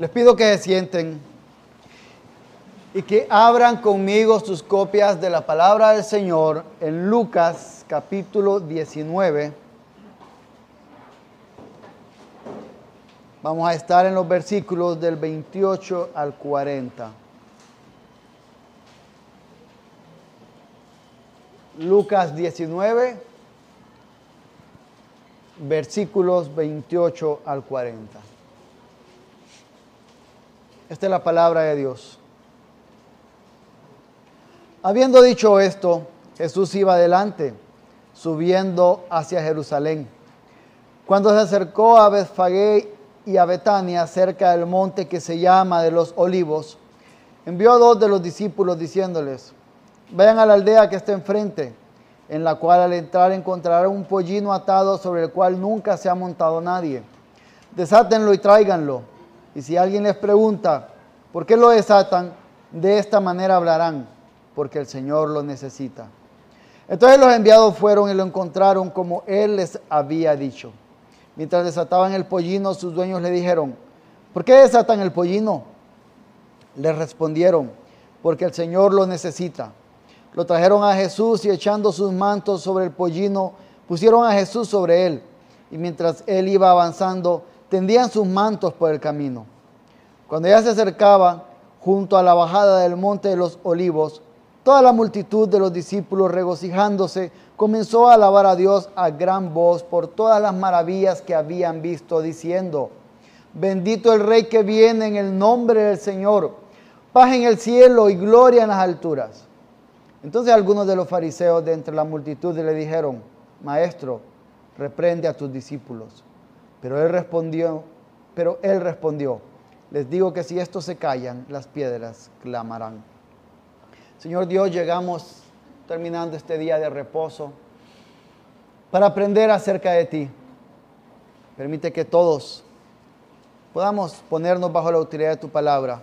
Les pido que se sienten y que abran conmigo sus copias de la palabra del Señor en Lucas capítulo 19. Vamos a estar en los versículos del 28 al 40. Lucas 19, versículos 28 al 40. Esta es la palabra de Dios. Habiendo dicho esto, Jesús iba adelante, subiendo hacia Jerusalén. Cuando se acercó a Betfagé y a Betania, cerca del monte que se llama de los olivos, envió a dos de los discípulos diciéndoles, vayan a la aldea que está enfrente, en la cual al entrar encontrarán un pollino atado sobre el cual nunca se ha montado nadie. Desátenlo y tráiganlo. Y si alguien les pregunta, ¿por qué lo desatan? De esta manera hablarán, porque el Señor lo necesita. Entonces los enviados fueron y lo encontraron como Él les había dicho. Mientras desataban el pollino, sus dueños le dijeron, ¿por qué desatan el pollino? Le respondieron, porque el Señor lo necesita. Lo trajeron a Jesús y echando sus mantos sobre el pollino, pusieron a Jesús sobre él. Y mientras él iba avanzando, tendían sus mantos por el camino. Cuando ya se acercaba junto a la bajada del monte de los olivos, toda la multitud de los discípulos regocijándose comenzó a alabar a Dios a gran voz por todas las maravillas que habían visto, diciendo, bendito el rey que viene en el nombre del Señor, paz en el cielo y gloria en las alturas. Entonces algunos de los fariseos de entre la multitud le dijeron, Maestro, reprende a tus discípulos. Pero él respondió, pero él respondió, les digo que si estos se callan, las piedras clamarán. Señor Dios, llegamos terminando este día de reposo para aprender acerca de ti. Permite que todos podamos ponernos bajo la autoridad de tu palabra.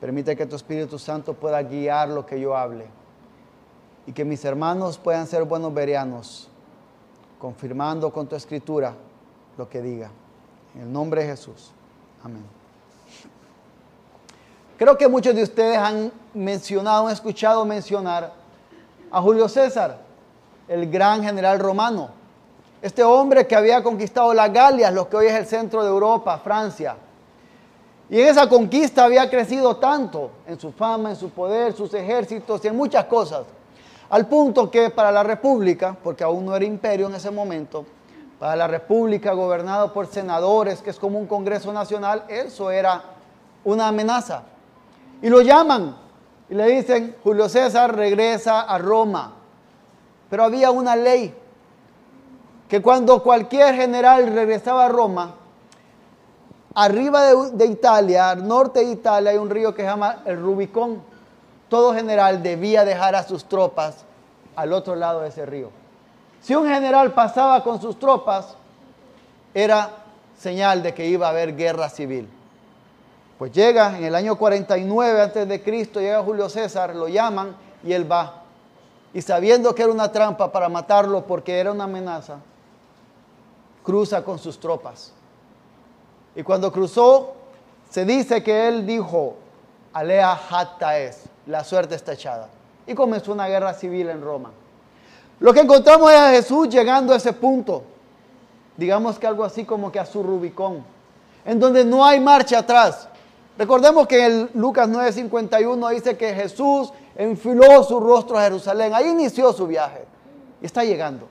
Permite que tu Espíritu Santo pueda guiar lo que yo hable y que mis hermanos puedan ser buenos verianos, confirmando con tu escritura lo que diga. En el nombre de Jesús. Amén. Creo que muchos de ustedes han mencionado, han escuchado mencionar a Julio César, el gran general romano. Este hombre que había conquistado las Galias, lo que hoy es el centro de Europa, Francia. Y en esa conquista había crecido tanto en su fama, en su poder, sus ejércitos y en muchas cosas. Al punto que para la República, porque aún no era imperio en ese momento, para la República gobernado por senadores, que es como un Congreso Nacional, eso era una amenaza. Y lo llaman y le dicen, Julio César regresa a Roma. Pero había una ley que cuando cualquier general regresaba a Roma, arriba de, Italia, al norte de Italia, hay un río que se llama el Rubicón. Todo general debía dejar a sus tropas al otro lado de ese río. Si un general pasaba con sus tropas, era señal de que iba a haber guerra civil. Pues llega en el año 49 antes de Cristo, llega Julio César, lo llaman y él va. Y sabiendo que era una trampa para matarlo porque era una amenaza, cruza con sus tropas. Y cuando cruzó, se dice que él dijo, Alea hatta es, la suerte está echada. Y comenzó una guerra civil en Roma. Lo que encontramos es a Jesús llegando a ese punto, digamos que algo así como que a su Rubicón, en donde no hay marcha atrás. Recordemos que en Lucas 9:51 dice que Jesús enfiló su rostro a Jerusalén, ahí inició su viaje y está llegando.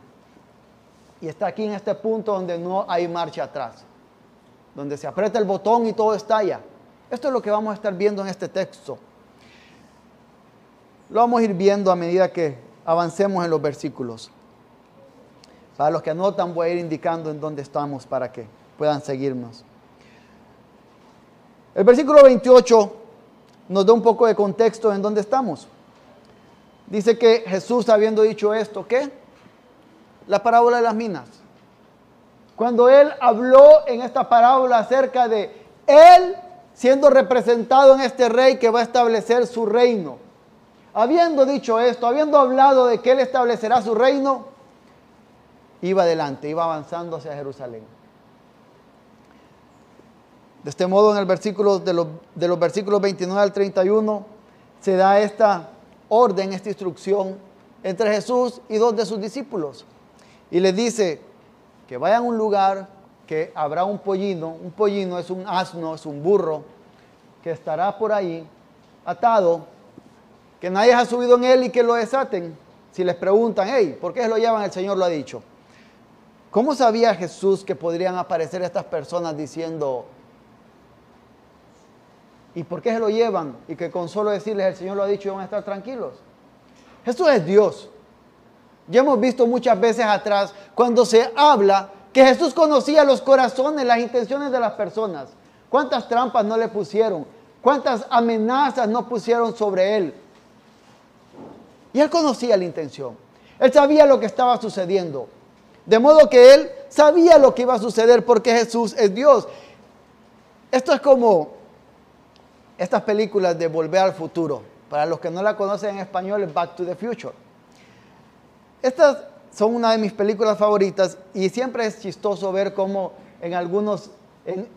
Y está aquí en este punto donde no hay marcha atrás, donde se aprieta el botón y todo estalla. Esto es lo que vamos a estar viendo en este texto. Lo vamos a ir viendo a medida que avancemos en los versículos. Para los que anotan voy a ir indicando en dónde estamos para que puedan seguirnos. El versículo 28 nos da un poco de contexto en dónde estamos. Dice que Jesús habiendo dicho esto, ¿qué? La parábola de las minas. Cuando él habló en esta parábola acerca de él siendo representado en este rey que va a establecer su reino Habiendo dicho esto, habiendo hablado de que Él establecerá su reino, iba adelante, iba avanzando hacia Jerusalén. De este modo, en el versículo de los, de los versículos 29 al 31 se da esta orden, esta instrucción entre Jesús y dos de sus discípulos. Y les dice que vayan a un lugar que habrá un pollino, un pollino es un asno, es un burro, que estará por ahí atado, que nadie ha subido en él y que lo desaten. Si les preguntan, hey, ¿por qué se lo llevan? El Señor lo ha dicho. ¿Cómo sabía Jesús que podrían aparecer estas personas diciendo, ¿y por qué se lo llevan? Y que con solo decirles el Señor lo ha dicho y van a estar tranquilos. Jesús es Dios. Ya hemos visto muchas veces atrás cuando se habla que Jesús conocía los corazones, las intenciones de las personas. ¿Cuántas trampas no le pusieron? ¿Cuántas amenazas no pusieron sobre él? Y él conocía la intención. Él sabía lo que estaba sucediendo. De modo que él sabía lo que iba a suceder porque Jesús es Dios. Esto es como estas películas de Volver al Futuro. Para los que no la conocen en español es Back to the Future. Estas son una de mis películas favoritas y siempre es chistoso ver cómo en algunas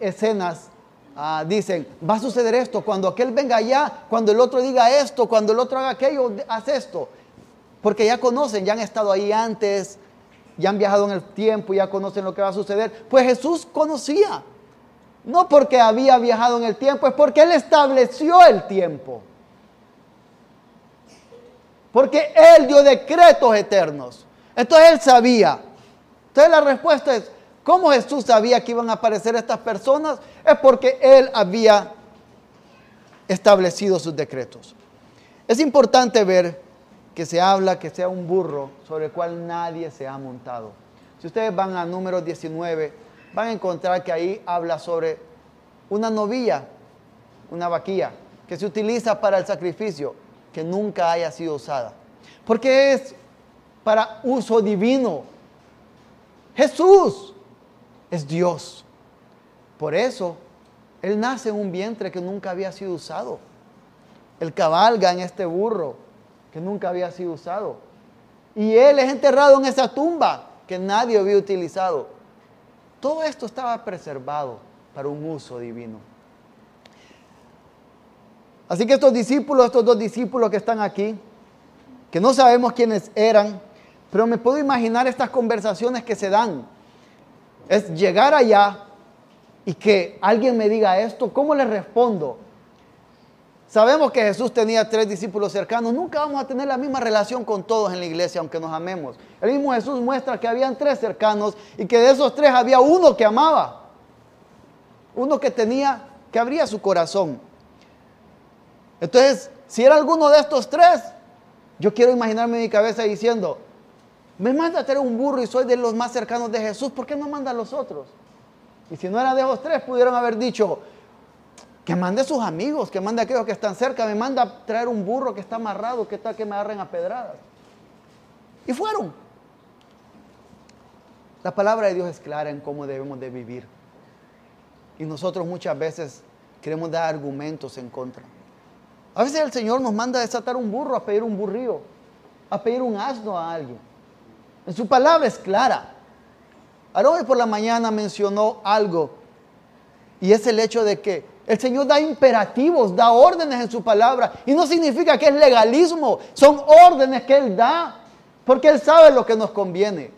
escenas ah, dicen, va a suceder esto, cuando aquel venga allá, cuando el otro diga esto, cuando el otro haga aquello, haz esto. Porque ya conocen, ya han estado ahí antes, ya han viajado en el tiempo, ya conocen lo que va a suceder. Pues Jesús conocía. No porque había viajado en el tiempo, es porque Él estableció el tiempo. Porque Él dio decretos eternos. Entonces Él sabía. Entonces la respuesta es, ¿cómo Jesús sabía que iban a aparecer estas personas? Es porque Él había establecido sus decretos. Es importante ver que se habla que sea un burro sobre el cual nadie se ha montado. Si ustedes van a número 19, van a encontrar que ahí habla sobre una novilla, una vaquilla, que se utiliza para el sacrificio, que nunca haya sido usada. Porque es para uso divino. Jesús es Dios. Por eso, Él nace en un vientre que nunca había sido usado. Él cabalga en este burro que nunca había sido usado. Y Él es enterrado en esa tumba que nadie había utilizado. Todo esto estaba preservado para un uso divino. Así que estos discípulos, estos dos discípulos que están aquí, que no sabemos quiénes eran, pero me puedo imaginar estas conversaciones que se dan. Es llegar allá y que alguien me diga esto, ¿cómo le respondo? Sabemos que Jesús tenía tres discípulos cercanos. Nunca vamos a tener la misma relación con todos en la iglesia, aunque nos amemos. El mismo Jesús muestra que habían tres cercanos y que de esos tres había uno que amaba. Uno que tenía, que abría su corazón. Entonces, si era alguno de estos tres, yo quiero imaginarme en mi cabeza diciendo, me manda a traer un burro y soy de los más cercanos de Jesús, ¿por qué no manda a los otros? Y si no era de esos tres, pudieron haber dicho, que mande a sus amigos, que mande a aquellos que están cerca, me manda a traer un burro que está amarrado, que tal que me agarren a pedradas. Y fueron. La palabra de Dios es clara en cómo debemos de vivir. Y nosotros muchas veces queremos dar argumentos en contra. A veces el Señor nos manda a desatar un burro, a pedir un burrío, a pedir un asno a alguien. En su palabra es clara. Hoy por la mañana mencionó algo y es el hecho de que el Señor da imperativos, da órdenes en su palabra y no significa que es legalismo, son órdenes que Él da porque Él sabe lo que nos conviene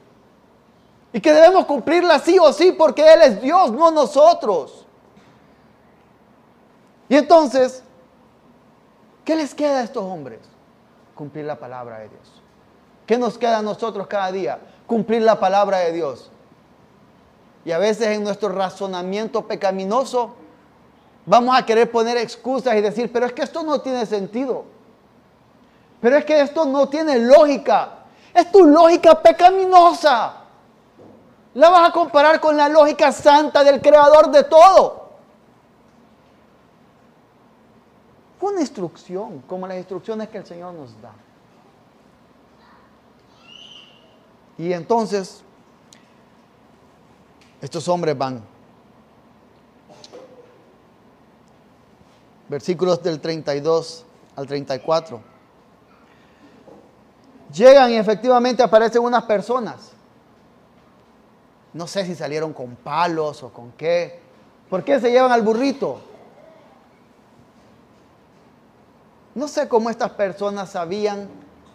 y que debemos cumplirlas sí o sí porque Él es Dios, no nosotros. Y entonces, ¿qué les queda a estos hombres? Cumplir la palabra de Dios. ¿Qué nos queda a nosotros cada día? Cumplir la palabra de Dios. Y a veces en nuestro razonamiento pecaminoso vamos a querer poner excusas y decir, pero es que esto no tiene sentido. Pero es que esto no tiene lógica. Es tu lógica pecaminosa. La vas a comparar con la lógica santa del creador de todo. Una instrucción, como las instrucciones que el Señor nos da. Y entonces, estos hombres van. Versículos del 32 al 34. Llegan y efectivamente aparecen unas personas. No sé si salieron con palos o con qué, ¿Por qué se llevan al burrito? No sé cómo estas personas sabían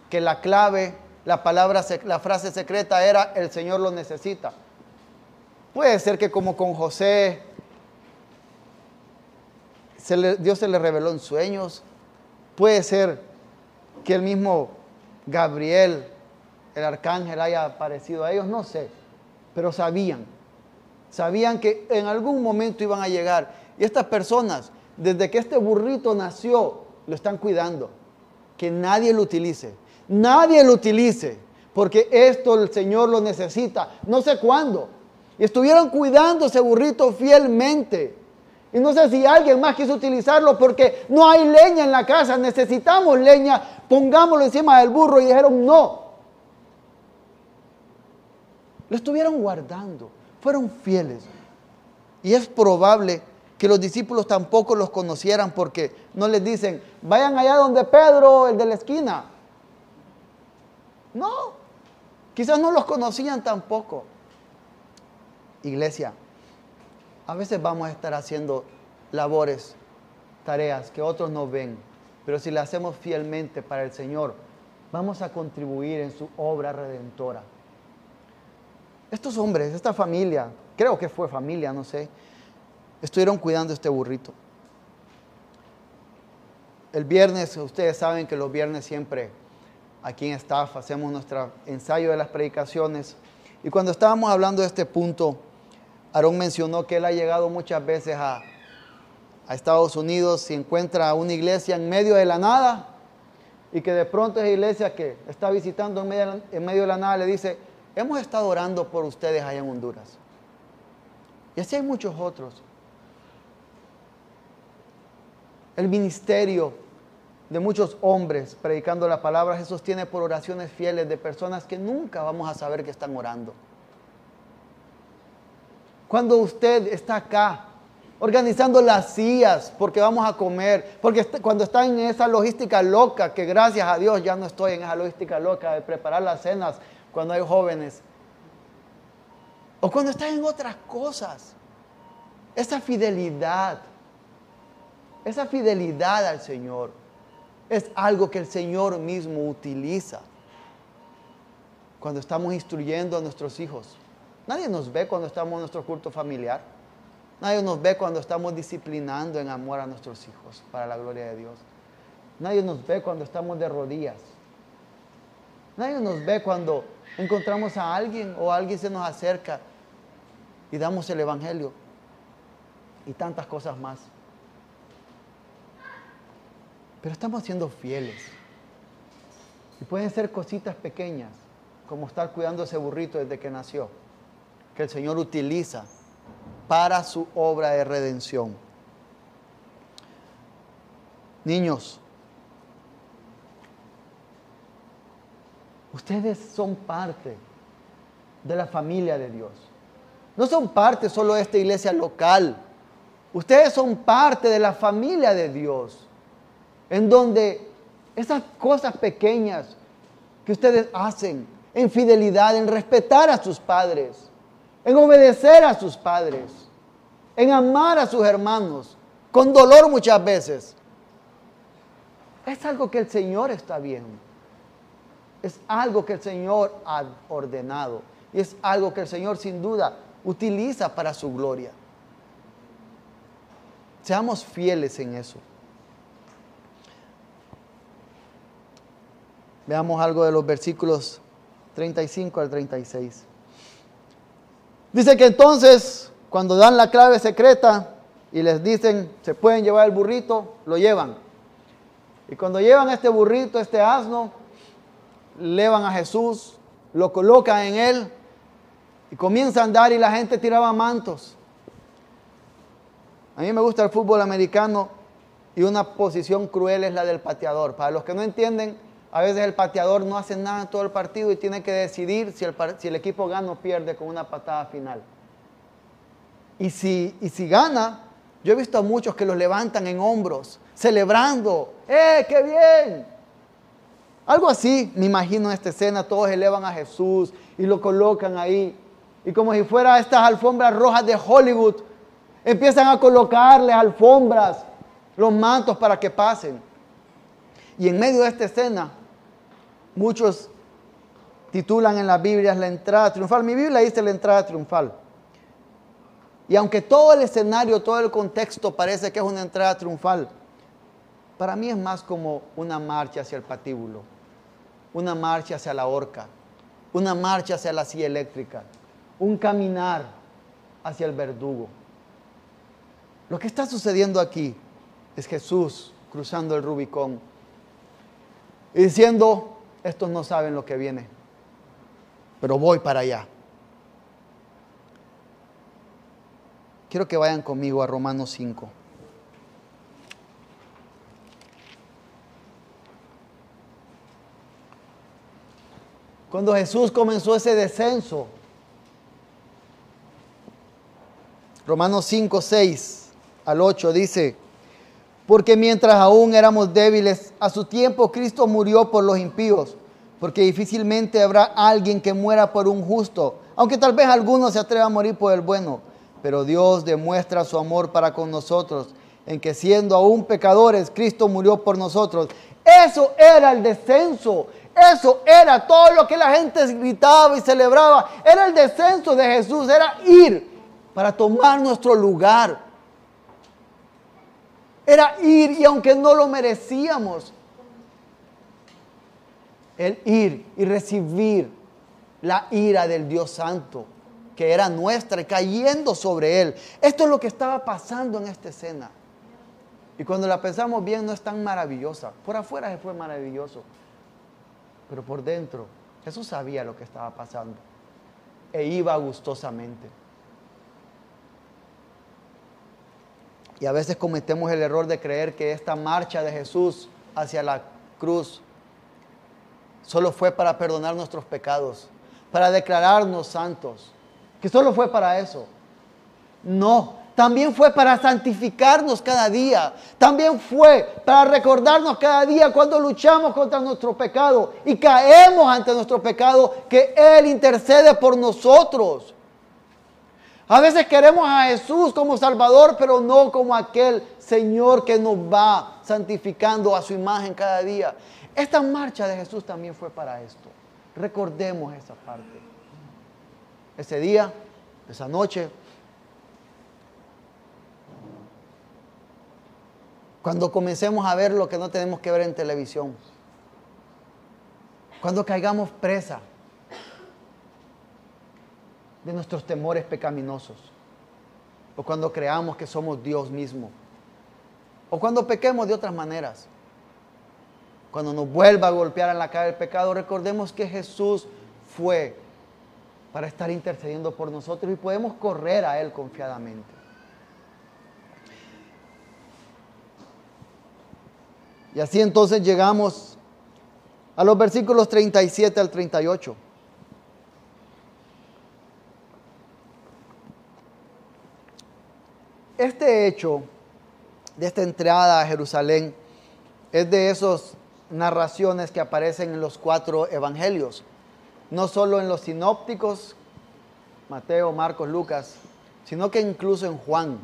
que la clave, la palabra, la frase secreta era el Señor lo necesita. Puede ser que como con José, Dios se le reveló en sueños. Puede ser que el mismo Gabriel, el arcángel, haya aparecido a ellos, no sé. Pero sabían, sabían que en algún momento iban a llegar. Y estas personas, desde que este burrito nació, lo están cuidando. Que nadie lo utilice. Nadie lo utilice. Porque esto el Señor lo necesita. No sé cuándo. Y estuvieron cuidando ese burrito fielmente. Y no sé si alguien más quiso utilizarlo porque no hay leña en la casa, necesitamos leña, pongámoslo encima del burro y dijeron no. Lo estuvieron guardando, fueron fieles. Y es probable que los discípulos tampoco los conocieran porque no les dicen, vayan allá donde Pedro, el de la esquina. No, quizás no los conocían tampoco. Iglesia, a veces vamos a estar haciendo labores, tareas que otros no ven, pero si las hacemos fielmente para el Señor, vamos a contribuir en su obra redentora. Estos hombres, esta familia, creo que fue familia, no sé, estuvieron cuidando este burrito. El viernes, ustedes saben que los viernes siempre aquí en Staff hacemos nuestro ensayo de las predicaciones. Y cuando estábamos hablando de este punto, Aarón mencionó que él ha llegado muchas veces a, a Estados Unidos y encuentra una iglesia en medio de la nada y que de pronto esa iglesia que está visitando en medio, en medio de la nada le dice, hemos estado orando por ustedes allá en Honduras. Y así hay muchos otros. El ministerio de muchos hombres predicando la palabra se sostiene por oraciones fieles de personas que nunca vamos a saber que están orando. Cuando usted está acá organizando las sillas porque vamos a comer, porque cuando está en esa logística loca, que gracias a Dios ya no estoy en esa logística loca de preparar las cenas cuando hay jóvenes, o cuando está en otras cosas, esa fidelidad, esa fidelidad al Señor es algo que el Señor mismo utiliza cuando estamos instruyendo a nuestros hijos. Nadie nos ve cuando estamos en nuestro culto familiar. Nadie nos ve cuando estamos disciplinando en amor a nuestros hijos para la gloria de Dios. Nadie nos ve cuando estamos de rodillas. Nadie nos ve cuando encontramos a alguien o alguien se nos acerca y damos el Evangelio y tantas cosas más. Pero estamos siendo fieles. Y pueden ser cositas pequeñas, como estar cuidando ese burrito desde que nació, que el Señor utiliza para su obra de redención. Niños, ustedes son parte de la familia de Dios. No son parte solo de esta iglesia local. Ustedes son parte de la familia de Dios en donde esas cosas pequeñas que ustedes hacen en fidelidad, en respetar a sus padres, en obedecer a sus padres, en amar a sus hermanos, con dolor muchas veces, es algo que el Señor está viendo. Es algo que el Señor ha ordenado. Y es algo que el Señor sin duda utiliza para su gloria. Seamos fieles en eso. Veamos algo de los versículos 35 al 36. Dice que entonces, cuando dan la clave secreta y les dicen, se pueden llevar el burrito, lo llevan. Y cuando llevan este burrito, este asno, llevan a Jesús, lo colocan en él y comienza a andar y la gente tiraba mantos. A mí me gusta el fútbol americano y una posición cruel es la del pateador. Para los que no entienden, a veces el pateador no hace nada todo el partido y tiene que decidir si el, si el equipo gana o pierde con una patada final. Y si, y si gana, yo he visto a muchos que los levantan en hombros, celebrando, ¡eh, qué bien! Algo así, me imagino en esta escena, todos elevan a Jesús y lo colocan ahí. Y como si fuera estas alfombras rojas de Hollywood, Empiezan a colocarles alfombras, los mantos para que pasen. Y en medio de esta escena, muchos titulan en las Biblias la entrada triunfal. Mi Biblia dice la entrada triunfal. Y aunque todo el escenario, todo el contexto parece que es una entrada triunfal, para mí es más como una marcha hacia el patíbulo, una marcha hacia la horca, una marcha hacia la silla eléctrica, un caminar hacia el verdugo. Lo que está sucediendo aquí es Jesús cruzando el Rubicón y diciendo, estos no saben lo que viene, pero voy para allá. Quiero que vayan conmigo a Romanos 5. Cuando Jesús comenzó ese descenso, Romanos 5, 6 al 8 dice, porque mientras aún éramos débiles, a su tiempo Cristo murió por los impíos, porque difícilmente habrá alguien que muera por un justo, aunque tal vez alguno se atreva a morir por el bueno, pero Dios demuestra su amor para con nosotros, en que siendo aún pecadores, Cristo murió por nosotros. Eso era el descenso, eso era todo lo que la gente gritaba y celebraba. Era el descenso de Jesús, era ir para tomar nuestro lugar. Era ir y aunque no lo merecíamos, el ir y recibir la ira del Dios Santo, que era nuestra, cayendo sobre él. Esto es lo que estaba pasando en esta escena. Y cuando la pensamos bien, no es tan maravillosa. Por afuera se fue maravilloso pero por dentro Jesús sabía lo que estaba pasando e iba gustosamente. Y a veces cometemos el error de creer que esta marcha de Jesús hacia la cruz solo fue para perdonar nuestros pecados, para declararnos santos, que solo fue para eso. No, también fue para santificarnos cada día. También fue para recordarnos cada día cuando luchamos contra nuestro pecado y caemos ante nuestro pecado que Él intercede por nosotros. A veces queremos a Jesús como Salvador, pero no como aquel Señor que nos va santificando a su imagen cada día. Esta marcha de Jesús también fue para esto. Recordemos esa parte. Ese día, esa noche, Cuando comencemos a ver lo que no tenemos que ver en televisión. Cuando caigamos presa de nuestros temores pecaminosos. O cuando creamos que somos Dios mismo. O cuando pequemos de otras maneras. Cuando nos vuelva a golpear en la cara el pecado, recordemos que Jesús fue para estar intercediendo por nosotros y podemos correr a Él confiadamente. Y así entonces llegamos a los versículos 37 al 38. Este hecho de esta entrada a Jerusalén es de esas narraciones que aparecen en los cuatro evangelios, no solo en los sinópticos, Mateo, Marcos, Lucas, sino que incluso en Juan.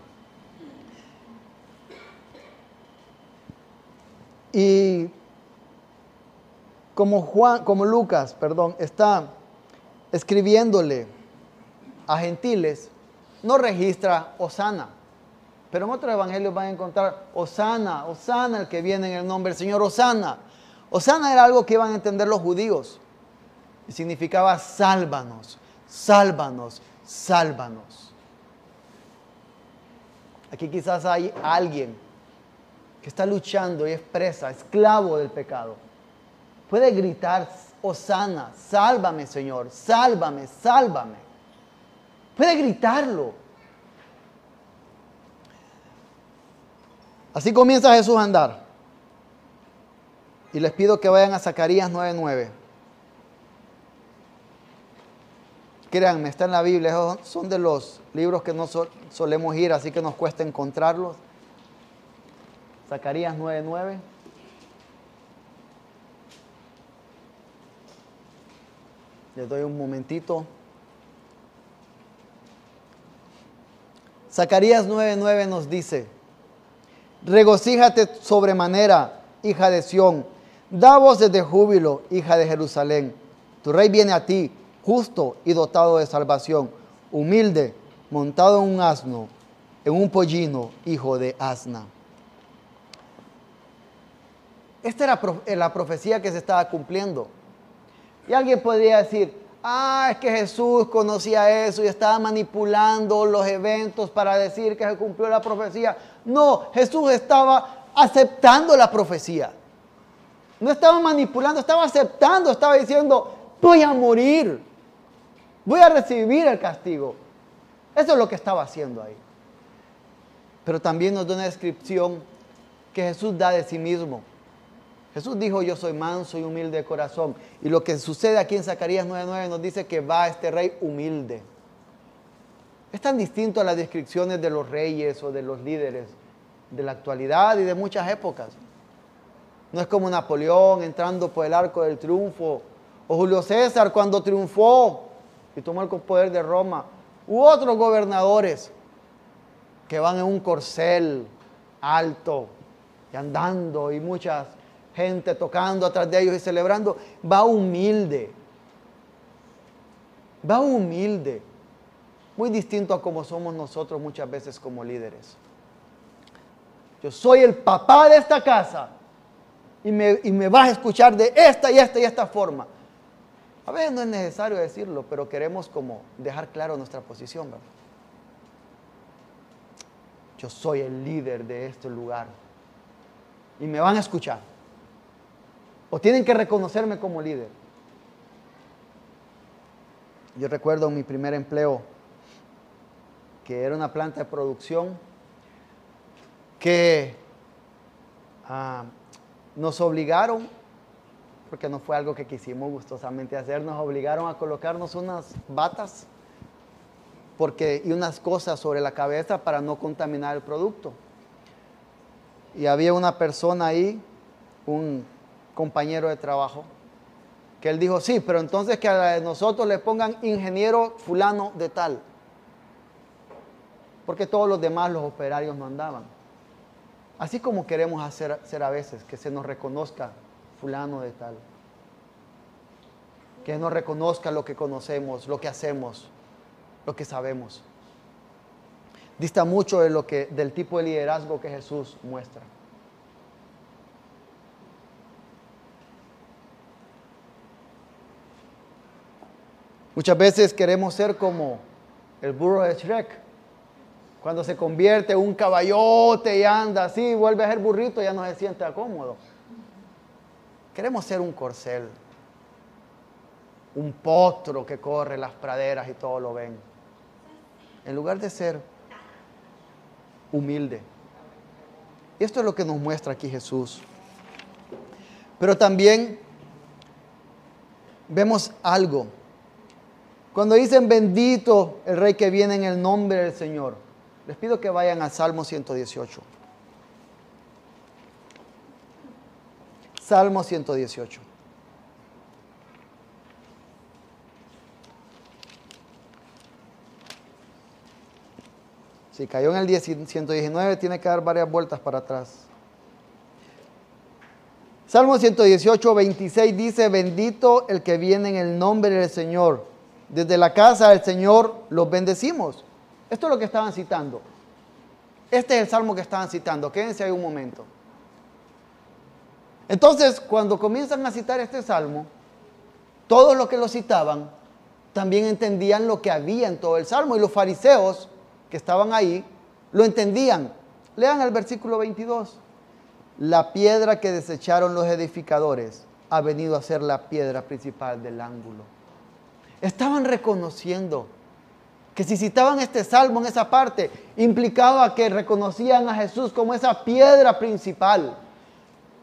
Y como Juan, como Lucas, perdón, está escribiéndole a gentiles, no registra Osana. Pero en otros evangelios van a encontrar Osana, Osana, el que viene en el nombre del Señor, Osana. Osana era algo que iban a entender los judíos. Y significaba sálvanos, sálvanos, sálvanos. Aquí quizás hay alguien que está luchando y es presa, esclavo del pecado, puede gritar, Osana, sálvame Señor, sálvame, sálvame. Puede gritarlo. Así comienza Jesús a andar. Y les pido que vayan a Zacarías 9:9. Créanme, está en la Biblia, son de los libros que no solemos ir, así que nos cuesta encontrarlos. Zacarías 9:9. Les doy un momentito. Zacarías 9:9 nos dice, regocíjate sobremanera, hija de Sión, da voces de júbilo, hija de Jerusalén. Tu rey viene a ti, justo y dotado de salvación, humilde, montado en un asno, en un pollino, hijo de asna. Esta era la profecía que se estaba cumpliendo. Y alguien podría decir, ah, es que Jesús conocía eso y estaba manipulando los eventos para decir que se cumplió la profecía. No, Jesús estaba aceptando la profecía. No estaba manipulando, estaba aceptando, estaba diciendo, voy a morir, voy a recibir el castigo. Eso es lo que estaba haciendo ahí. Pero también nos da una descripción que Jesús da de sí mismo. Jesús dijo, yo soy manso y humilde de corazón. Y lo que sucede aquí en Zacarías 9:9 nos dice que va este rey humilde. Es tan distinto a las descripciones de los reyes o de los líderes de la actualidad y de muchas épocas. No es como Napoleón entrando por el arco del triunfo, o Julio César cuando triunfó y tomó el poder de Roma, u otros gobernadores que van en un corcel alto y andando y muchas gente tocando atrás de ellos y celebrando, va humilde. Va humilde. Muy distinto a como somos nosotros muchas veces como líderes. Yo soy el papá de esta casa y me, y me vas a escuchar de esta y esta y esta forma. A veces no es necesario decirlo, pero queremos como dejar claro nuestra posición. Yo soy el líder de este lugar y me van a escuchar. O tienen que reconocerme como líder. Yo recuerdo mi primer empleo, que era una planta de producción, que ah, nos obligaron, porque no fue algo que quisimos gustosamente hacer, nos obligaron a colocarnos unas batas porque, y unas cosas sobre la cabeza para no contaminar el producto. Y había una persona ahí, un compañero de trabajo, que él dijo, sí, pero entonces que a nosotros le pongan ingeniero fulano de tal, porque todos los demás, los operarios, no andaban. Así como queremos hacer, hacer a veces, que se nos reconozca fulano de tal, que nos reconozca lo que conocemos, lo que hacemos, lo que sabemos. Dista mucho de lo que, del tipo de liderazgo que Jesús muestra. Muchas veces queremos ser como el burro de Shrek. Cuando se convierte en un caballote y anda así, vuelve a ser burrito, ya no se siente cómodo. Queremos ser un corcel, un potro que corre las praderas y todo lo ven. En lugar de ser humilde. Y esto es lo que nos muestra aquí Jesús. Pero también vemos algo cuando dicen bendito el rey que viene en el nombre del Señor, les pido que vayan al Salmo 118. Salmo 118. Si cayó en el 119, tiene que dar varias vueltas para atrás. Salmo 118, 26 dice, bendito el que viene en el nombre del Señor desde la casa del Señor los bendecimos. Esto es lo que estaban citando. Este es el salmo que estaban citando. Quédense ahí un momento. Entonces, cuando comienzan a citar este salmo, todos los que lo citaban también entendían lo que había en todo el salmo y los fariseos que estaban ahí lo entendían. Lean el versículo 22. La piedra que desecharon los edificadores ha venido a ser la piedra principal del ángulo. Estaban reconociendo que si citaban este salmo en esa parte, implicaba que reconocían a Jesús como esa piedra principal,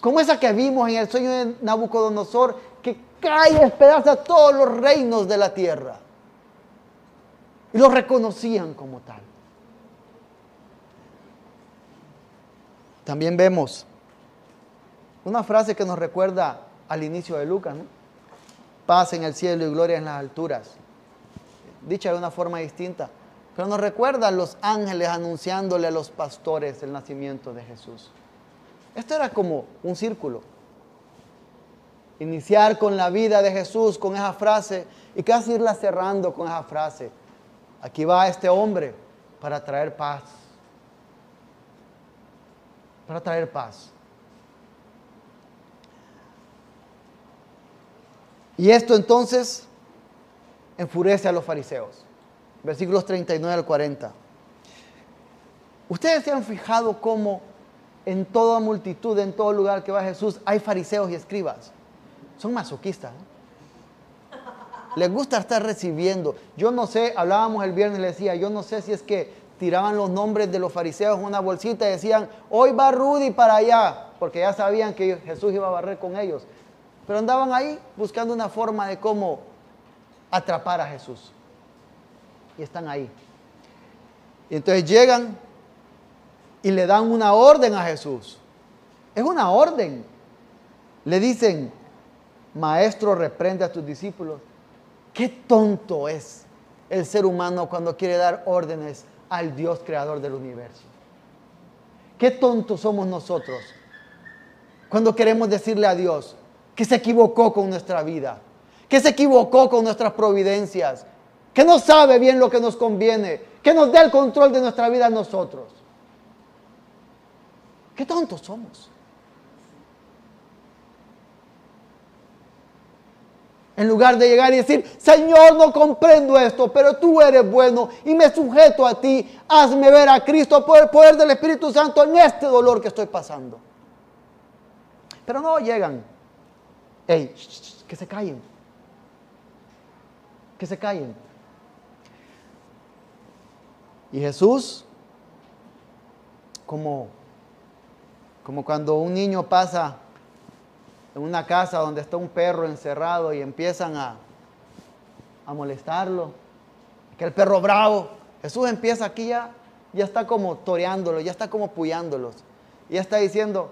como esa que vimos en el sueño de Nabucodonosor, que cae y despedaza todos los reinos de la tierra. Y lo reconocían como tal. También vemos una frase que nos recuerda al inicio de Lucas, ¿no? Paz en el cielo y gloria en las alturas. Dicha de una forma distinta. Pero nos recuerda a los ángeles anunciándole a los pastores el nacimiento de Jesús. Esto era como un círculo. Iniciar con la vida de Jesús, con esa frase, y casi irla cerrando con esa frase. Aquí va este hombre para traer paz. Para traer paz. Y esto entonces enfurece a los fariseos. Versículos 39 al 40. Ustedes se han fijado cómo en toda multitud, en todo lugar que va Jesús, hay fariseos y escribas. Son masoquistas. Les gusta estar recibiendo. Yo no sé, hablábamos el viernes, le decía, yo no sé si es que tiraban los nombres de los fariseos en una bolsita y decían, hoy va Rudy para allá, porque ya sabían que Jesús iba a barrer con ellos. Pero andaban ahí buscando una forma de cómo atrapar a Jesús. Y están ahí. Y entonces llegan y le dan una orden a Jesús. Es una orden. Le dicen, maestro, reprende a tus discípulos. Qué tonto es el ser humano cuando quiere dar órdenes al Dios creador del universo. Qué tontos somos nosotros cuando queremos decirle a Dios, que se equivocó con nuestra vida, que se equivocó con nuestras providencias, que no sabe bien lo que nos conviene, que nos dé el control de nuestra vida a nosotros. Qué tontos somos. En lugar de llegar y decir, Señor, no comprendo esto, pero tú eres bueno y me sujeto a ti, hazme ver a Cristo por el poder del Espíritu Santo en este dolor que estoy pasando. Pero no llegan Ey, que se callen. Que se callen. Y Jesús, como, como cuando un niño pasa en una casa donde está un perro encerrado y empiezan a, a molestarlo, que el perro bravo, Jesús empieza aquí ya, ya está como toreándolo, ya está como puyándolos, ya está diciendo,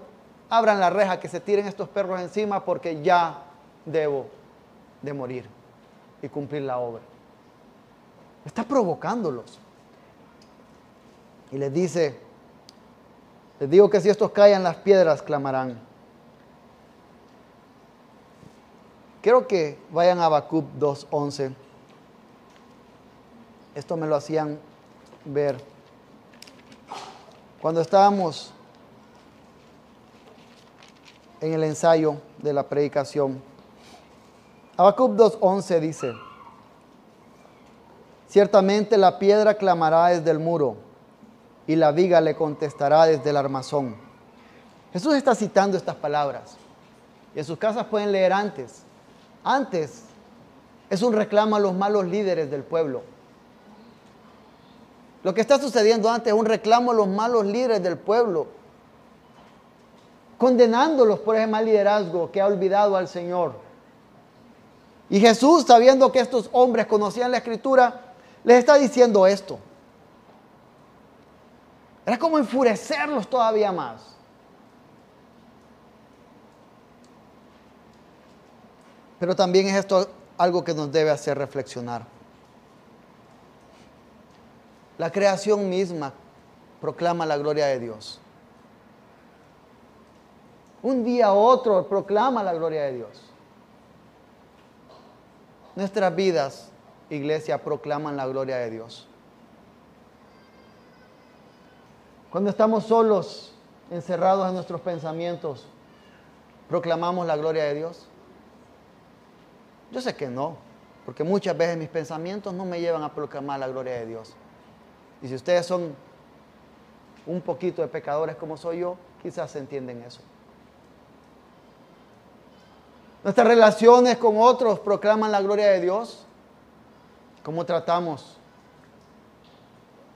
abran la reja, que se tiren estos perros encima porque ya debo de morir y cumplir la obra. Está provocándolos. Y les dice, les digo que si estos callan las piedras clamarán. Quiero que vayan a Habacuc 2.11. Esto me lo hacían ver. Cuando estábamos en el ensayo de la predicación. Habacuc 2.11 dice, ciertamente la piedra clamará desde el muro y la viga le contestará desde el armazón. Jesús está citando estas palabras y en sus casas pueden leer antes. Antes es un reclamo a los malos líderes del pueblo. Lo que está sucediendo antes es un reclamo a los malos líderes del pueblo condenándolos por ese mal liderazgo que ha olvidado al Señor. Y Jesús, sabiendo que estos hombres conocían la escritura, les está diciendo esto. Era como enfurecerlos todavía más. Pero también es esto algo que nos debe hacer reflexionar. La creación misma proclama la gloria de Dios un día a otro proclama la gloria de Dios. Nuestras vidas, iglesia, proclaman la gloria de Dios. Cuando estamos solos, encerrados en nuestros pensamientos, proclamamos la gloria de Dios. Yo sé que no, porque muchas veces mis pensamientos no me llevan a proclamar la gloria de Dios. Y si ustedes son un poquito de pecadores como soy yo, quizás entienden eso. Nuestras relaciones con otros proclaman la gloria de Dios. ¿Cómo tratamos?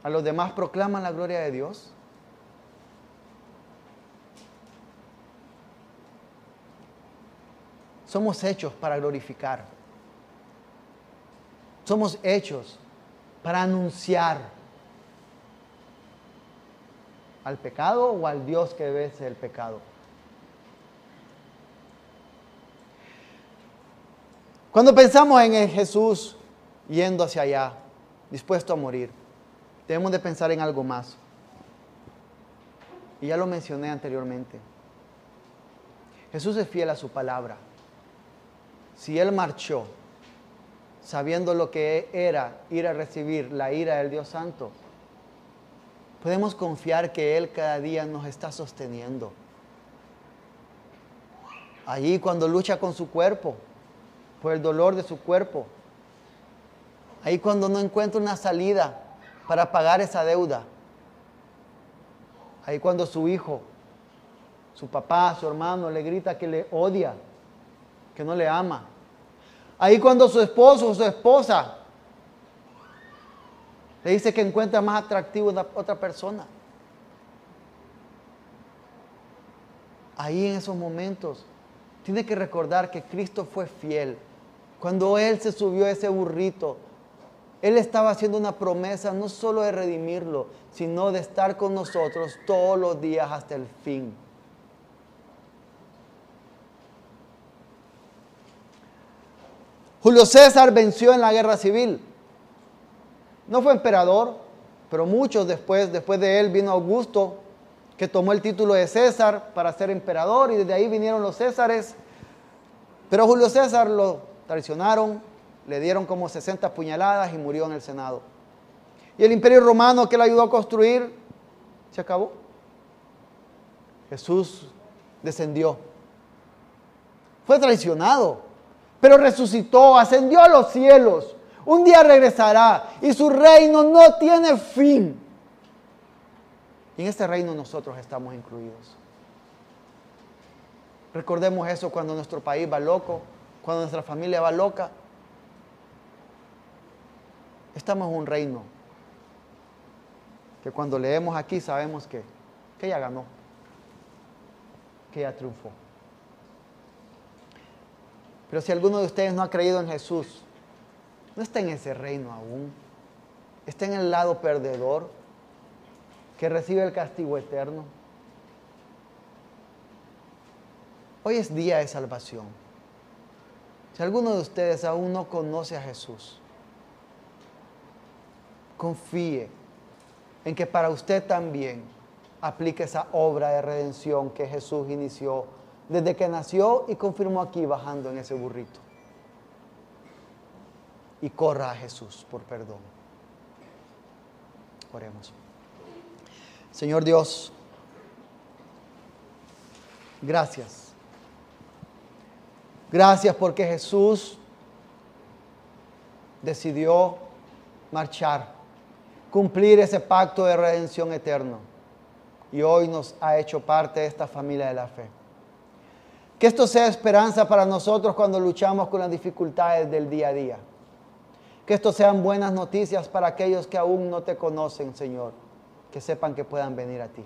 ¿A los demás proclaman la gloria de Dios? Somos hechos para glorificar. Somos hechos para anunciar al pecado o al Dios que vence el pecado. Cuando pensamos en Jesús yendo hacia allá, dispuesto a morir, debemos de pensar en algo más. Y ya lo mencioné anteriormente. Jesús es fiel a su palabra. Si Él marchó sabiendo lo que era ir a recibir la ira del Dios Santo, podemos confiar que Él cada día nos está sosteniendo. Allí cuando lucha con su cuerpo, por el dolor de su cuerpo. Ahí cuando no encuentra una salida para pagar esa deuda. Ahí cuando su hijo, su papá, su hermano le grita que le odia, que no le ama. Ahí cuando su esposo o su esposa le dice que encuentra más atractivo a otra persona. Ahí en esos momentos tiene que recordar que Cristo fue fiel. Cuando Él se subió a ese burrito, Él estaba haciendo una promesa no solo de redimirlo, sino de estar con nosotros todos los días hasta el fin. Julio César venció en la guerra civil. No fue emperador, pero muchos después, después de él vino Augusto, que tomó el título de César para ser emperador y desde ahí vinieron los Césares. Pero Julio César lo traicionaron, le dieron como 60 puñaladas y murió en el Senado. Y el imperio romano que le ayudó a construir se acabó. Jesús descendió. Fue traicionado pero resucitó, ascendió a los cielos. Un día regresará y su reino no tiene fin. Y en este reino nosotros estamos incluidos. Recordemos eso cuando nuestro país va loco, cuando nuestra familia va loca. Estamos en un reino que cuando leemos aquí sabemos que, que ella ganó, que ella triunfó. Pero si alguno de ustedes no ha creído en Jesús, no está en ese reino aún. Está en el lado perdedor que recibe el castigo eterno. Hoy es día de salvación. Si alguno de ustedes aún no conoce a Jesús, confíe en que para usted también aplique esa obra de redención que Jesús inició desde que nació y confirmó aquí bajando en ese burrito. Y corra a Jesús por perdón. Oremos. Señor Dios, gracias. Gracias porque Jesús decidió marchar, cumplir ese pacto de redención eterno. Y hoy nos ha hecho parte de esta familia de la fe. Que esto sea esperanza para nosotros cuando luchamos con las dificultades del día a día. Que esto sean buenas noticias para aquellos que aún no te conocen, Señor. Que sepan que puedan venir a ti.